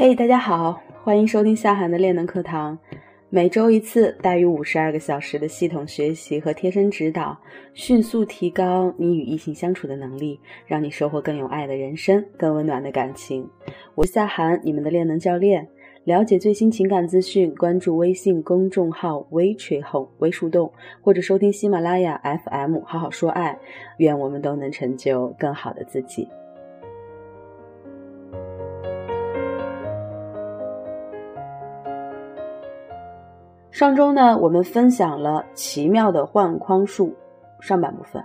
嘿，大家好，欢迎收听夏涵的练能课堂。每周一次，大于五十二个小时的系统学习和贴身指导，迅速提高你与异性相处的能力，让你收获更有爱的人生，更温暖的感情。我是夏涵，你们的练能教练。了解最新情感资讯，关注微信公众号“微吹后微树洞”，或者收听喜马拉雅 FM“ 好好说爱”。愿我们都能成就更好的自己。上周呢，我们分享了奇妙的换框术上半部分。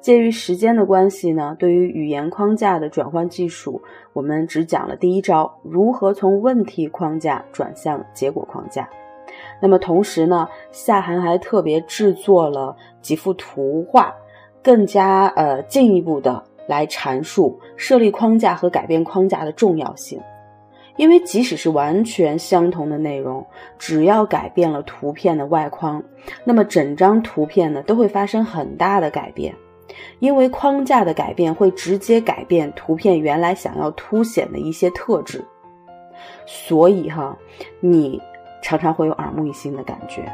介于时间的关系呢，对于语言框架的转换技术，我们只讲了第一招，如何从问题框架转向结果框架。那么同时呢，夏涵还特别制作了几幅图画，更加呃进一步的来阐述设立框架和改变框架的重要性。因为即使是完全相同的内容，只要改变了图片的外框，那么整张图片呢都会发生很大的改变。因为框架的改变会直接改变图片原来想要凸显的一些特质，所以哈，你常常会有耳目一新的感觉。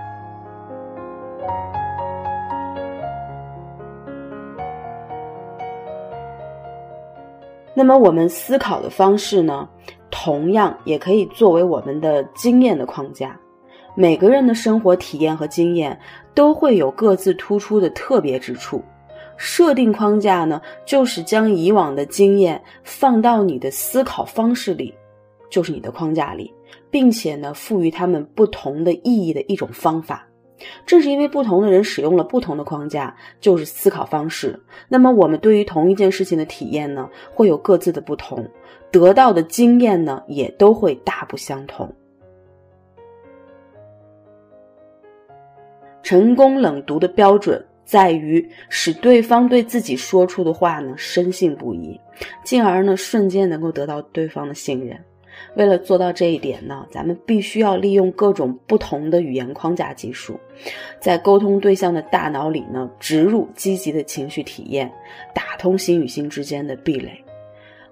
那么我们思考的方式呢？同样也可以作为我们的经验的框架。每个人的生活体验和经验都会有各自突出的特别之处。设定框架呢，就是将以往的经验放到你的思考方式里，就是你的框架里，并且呢，赋予他们不同的意义的一种方法。正是因为不同的人使用了不同的框架，就是思考方式。那么我们对于同一件事情的体验呢，会有各自的不同。得到的经验呢，也都会大不相同。成功冷读的标准在于使对方对自己说出的话呢深信不疑，进而呢瞬间能够得到对方的信任。为了做到这一点呢，咱们必须要利用各种不同的语言框架技术，在沟通对象的大脑里呢植入积极的情绪体验，打通心与心之间的壁垒。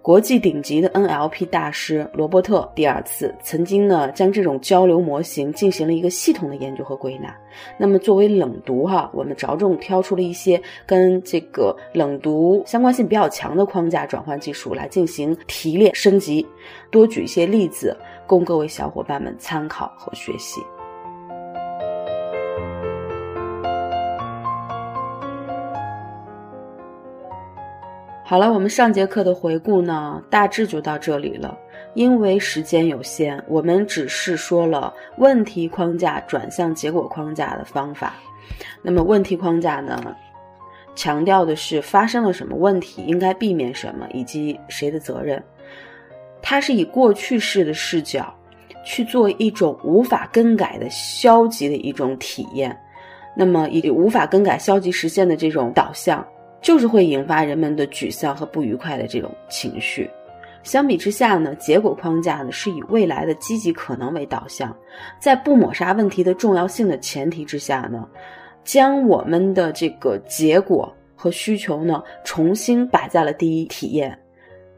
国际顶级的 NLP 大师罗伯特第二次曾经呢，将这种交流模型进行了一个系统的研究和归纳。那么，作为冷读哈，我们着重挑出了一些跟这个冷读相关性比较强的框架转换技术来进行提炼升级。多举一些例子，供各位小伙伴们参考和学习。好了，我们上节课的回顾呢，大致就到这里了。因为时间有限，我们只是说了问题框架转向结果框架的方法。那么问题框架呢，强调的是发生了什么问题，应该避免什么，以及谁的责任。它是以过去式的视角去做一种无法更改的消极的一种体验。那么以无法更改、消极实现的这种导向。就是会引发人们的沮丧和不愉快的这种情绪。相比之下呢，结果框架呢是以未来的积极可能为导向，在不抹杀问题的重要性的前提之下呢，将我们的这个结果和需求呢重新摆在了第一体验，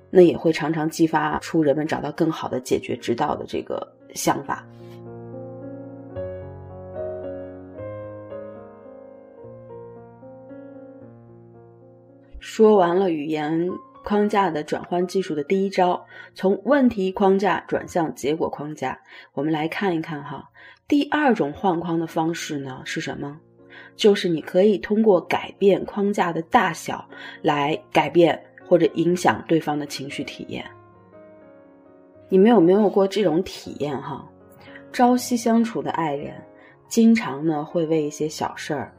那也会常常激发出人们找到更好的解决之道的这个想法。说完了语言框架的转换技术的第一招，从问题框架转向结果框架，我们来看一看哈。第二种换框的方式呢是什么？就是你可以通过改变框架的大小来改变或者影响对方的情绪体验。你们有没有过这种体验哈？朝夕相处的爱人，经常呢会为一些小事儿。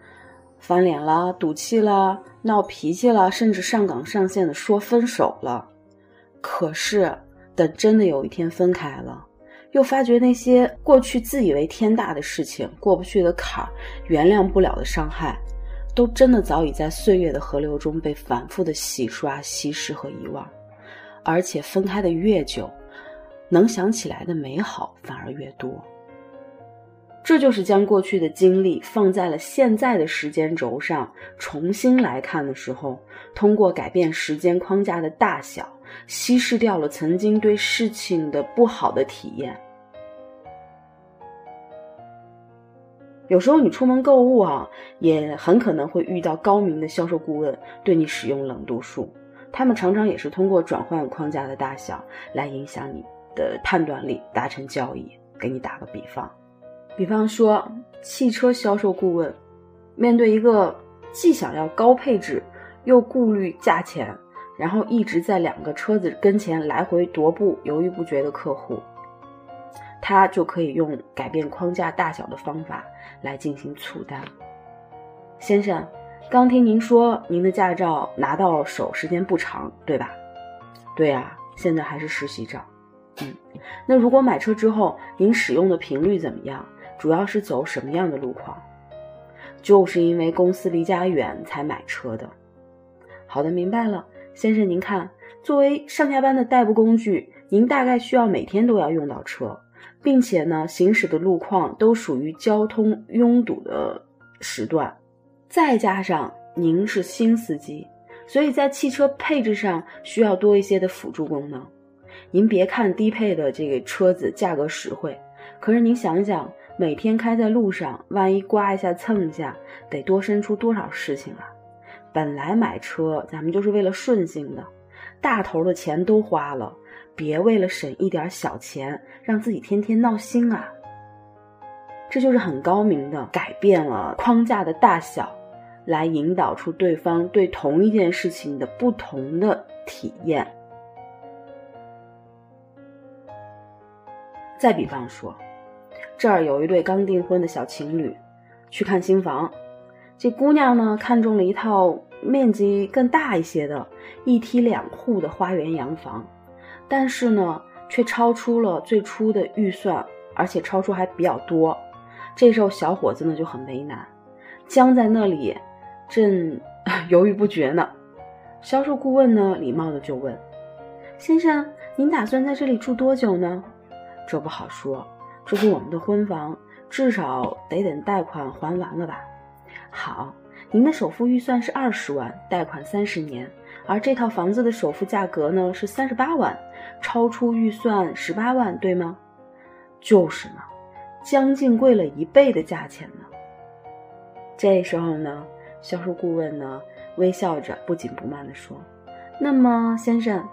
翻脸了，赌气了，闹脾气了，甚至上纲上线的说分手了。可是，等真的有一天分开了，又发觉那些过去自以为天大的事情、过不去的坎儿、原谅不了的伤害，都真的早已在岁月的河流中被反复的洗刷、稀释和遗忘。而且，分开的越久，能想起来的美好反而越多。这就是将过去的经历放在了现在的时间轴上重新来看的时候，通过改变时间框架的大小，稀释掉了曾经对事情的不好的体验。有时候你出门购物啊，也很可能会遇到高明的销售顾问对你使用冷度数，他们常常也是通过转换框架的大小来影响你的判断力，达成交易。给你打个比方，比方说汽车销售顾问面对一个既想要高配置又顾虑价钱，然后一直在两个车子跟前来回踱步、犹豫不决的客户。他就可以用改变框架大小的方法来进行促单。先生，刚听您说您的驾照拿到手时间不长，对吧？对呀，现在还是实习照。嗯，那如果买车之后您使用的频率怎么样？主要是走什么样的路况？就是因为公司离家远才买车的。好的，明白了，先生，您看，作为上下班的代步工具，您大概需要每天都要用到车。并且呢，行驶的路况都属于交通拥堵的时段，再加上您是新司机，所以在汽车配置上需要多一些的辅助功能。您别看低配的这个车子价格实惠，可是您想想，每天开在路上，万一刮一下蹭一下，得多生出多少事情啊！本来买车咱们就是为了顺心的，大头的钱都花了。别为了省一点小钱，让自己天天闹心啊！这就是很高明的改变了框架的大小，来引导出对方对同一件事情的不同的体验。再比方说，这儿有一对刚订婚的小情侣，去看新房，这姑娘呢看中了一套面积更大一些的一梯两户的花园洋房。但是呢，却超出了最初的预算，而且超出还比较多。这时候小伙子呢就很为难，僵在那里，正 犹豫不决呢。销售顾问呢礼貌的就问：“先生，您打算在这里住多久呢？”这不好说，这是我们的婚房，至少得等贷款还完了吧。好，您的首付预算是二十万，贷款三十年，而这套房子的首付价格呢是三十八万。超出预算十八万，对吗？就是呢，将近贵了一倍的价钱呢。这时候呢，销售顾问呢微笑着不紧不慢地说：“那么，先生，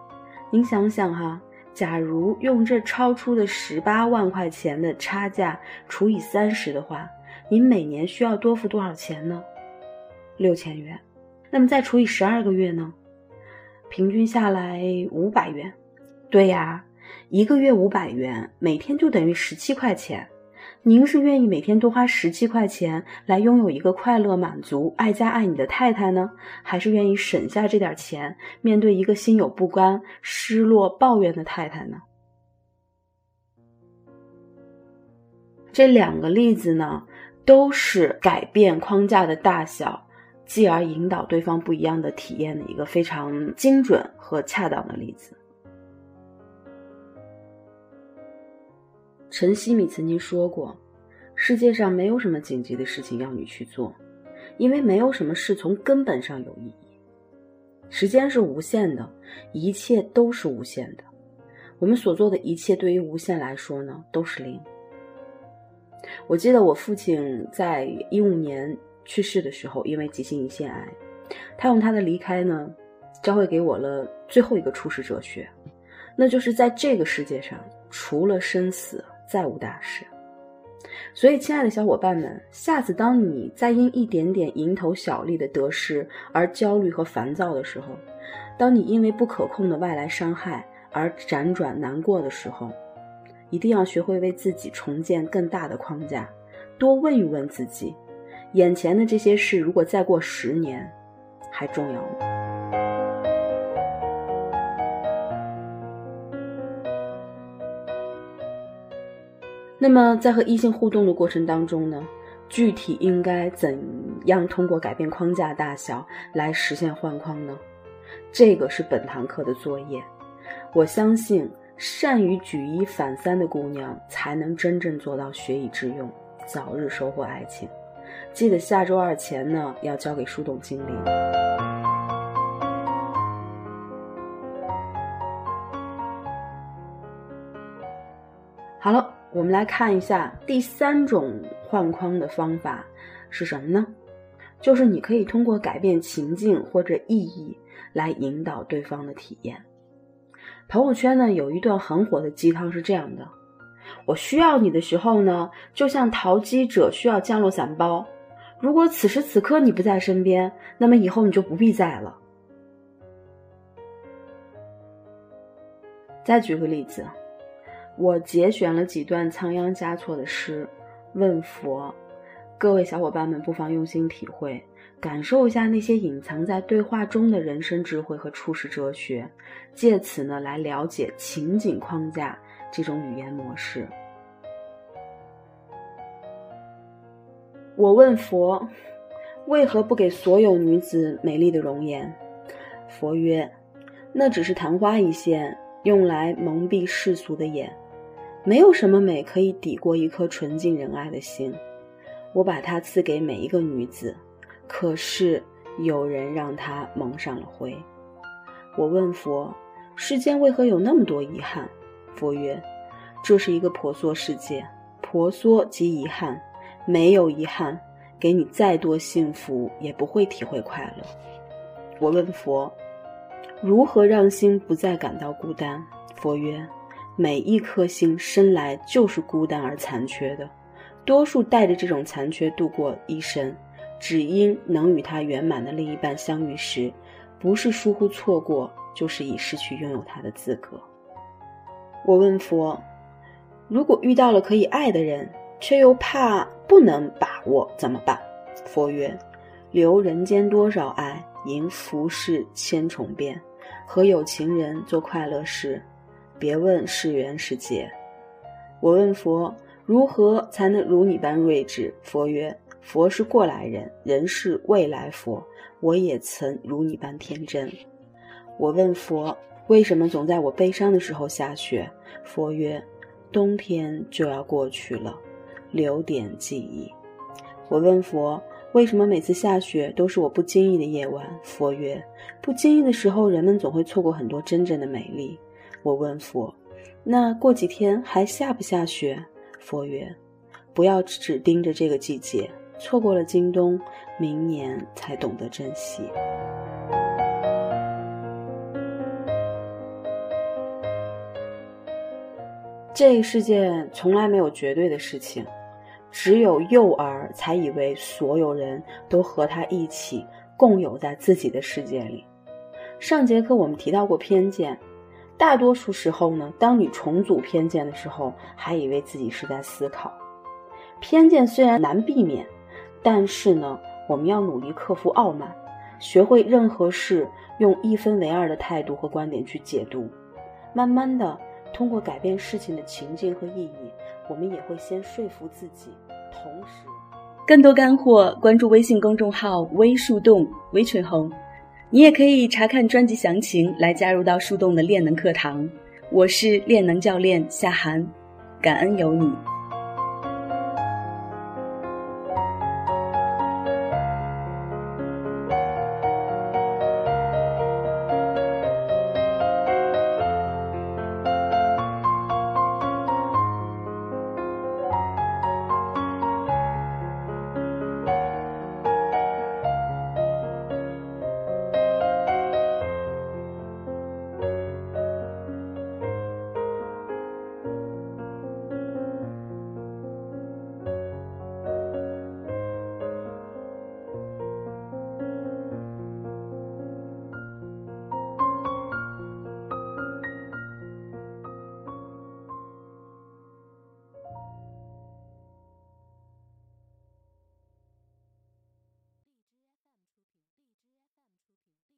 您想想哈，假如用这超出的十八万块钱的差价除以三十的话，您每年需要多付多少钱呢？六千元。那么再除以十二个月呢？平均下来五百元。”对呀，一个月五百元，每天就等于十七块钱。您是愿意每天多花十七块钱来拥有一个快乐、满足、爱家爱你的太太呢，还是愿意省下这点钱，面对一个心有不甘、失落、抱怨的太太呢？这两个例子呢，都是改变框架的大小，继而引导对方不一样的体验的一个非常精准和恰当的例子。陈希米曾经说过：“世界上没有什么紧急的事情要你去做，因为没有什么事从根本上有意义。时间是无限的，一切都是无限的。我们所做的一切，对于无限来说呢，都是零。”我记得我父亲在一五年去世的时候，因为急性胰腺癌，他用他的离开呢，教会给我了最后一个处世哲学，那就是在这个世界上，除了生死。再无大事，所以，亲爱的小伙伴们，下次当你再因一点点蝇头小利的得失而焦虑和烦躁的时候，当你因为不可控的外来伤害而辗转难过的时候，一定要学会为自己重建更大的框架，多问一问自己：眼前的这些事，如果再过十年，还重要吗？那么在和异性互动的过程当中呢具体应该怎样通过改变框架大小来实现换框呢？这个是本堂课的作业我相信善于举一反三的姑娘才能真正做到学以致用早日收获爱情。记得下周二前呢要交给树洞经理。好了我们来看一下第三种换框的方法是什么呢？就是你可以通过改变情境或者意义来引导对方的体验。朋友圈呢有一段很火的鸡汤是这样的：我需要你的时候呢，就像淘机者需要降落伞包。如果此时此刻你不在身边，那么以后你就不必在了。再举个例子，我节选了几段仓央嘉措的诗，问佛。各位小伙伴们，不妨用心体会，感受一下那些隐藏在对话中的人生智慧和处世哲学，借此呢来了解情景框架这种语言模式。我问佛，为何不给所有女子美丽的容颜？佛曰：那只是昙花一现，用来蒙蔽世俗的眼，没有什么美可以抵过一颗纯净仁爱的心。我把它赐给每一个女子，可是有人让它蒙上了灰。我问佛：世间为何有那么多遗憾？佛曰：这是一个婆娑世界，婆娑即遗憾，没有遗憾，给你再多幸福也不会体会快乐。我问佛：如何让心不再感到孤单？佛曰：每一颗心生来就是孤单而残缺的。多数带着这种残缺度过一生，只因能与他圆满的另一半相遇时，不是疏忽错过，就是已失去拥有他的资格。我问佛：如果遇到了可以爱的人，却又怕不能把握，怎么办？佛曰：留人间多少爱，迎浮世千重变。和有情人做快乐事，别问是缘是劫。我问佛。如何才能如你般睿智？佛曰：佛是过来人，人是未来佛。我也曾如你般天真。我问佛：为什么总在我悲伤的时候下雪？佛曰：冬天就要过去了，留点记忆。我问佛：为什么每次下雪都是我不经意的夜晚？佛曰：不经意的时候，人们总会错过很多真正的美丽。我问佛：那过几天还下不下雪？佛曰：“不要只盯着这个季节，错过了今冬，明年才懂得珍惜。”这个世界从来没有绝对的事情，只有幼儿才以为所有人都和他一起共有在自己的世界里。上节课我们提到过偏见。大多数时候呢，当你重组偏见的时候，还以为自己是在思考。偏见虽然难避免，但是呢，我们要努力克服傲慢，学会任何事用一分为二的态度和观点去解读。慢慢的，通过改变事情的情境和意义，我们也会先说服自己。同时，更多干货，关注微信公众号“微树洞”，微春红。你也可以查看专辑详情来加入到树洞的练能课堂。我是练能教练夏涵，感恩有你。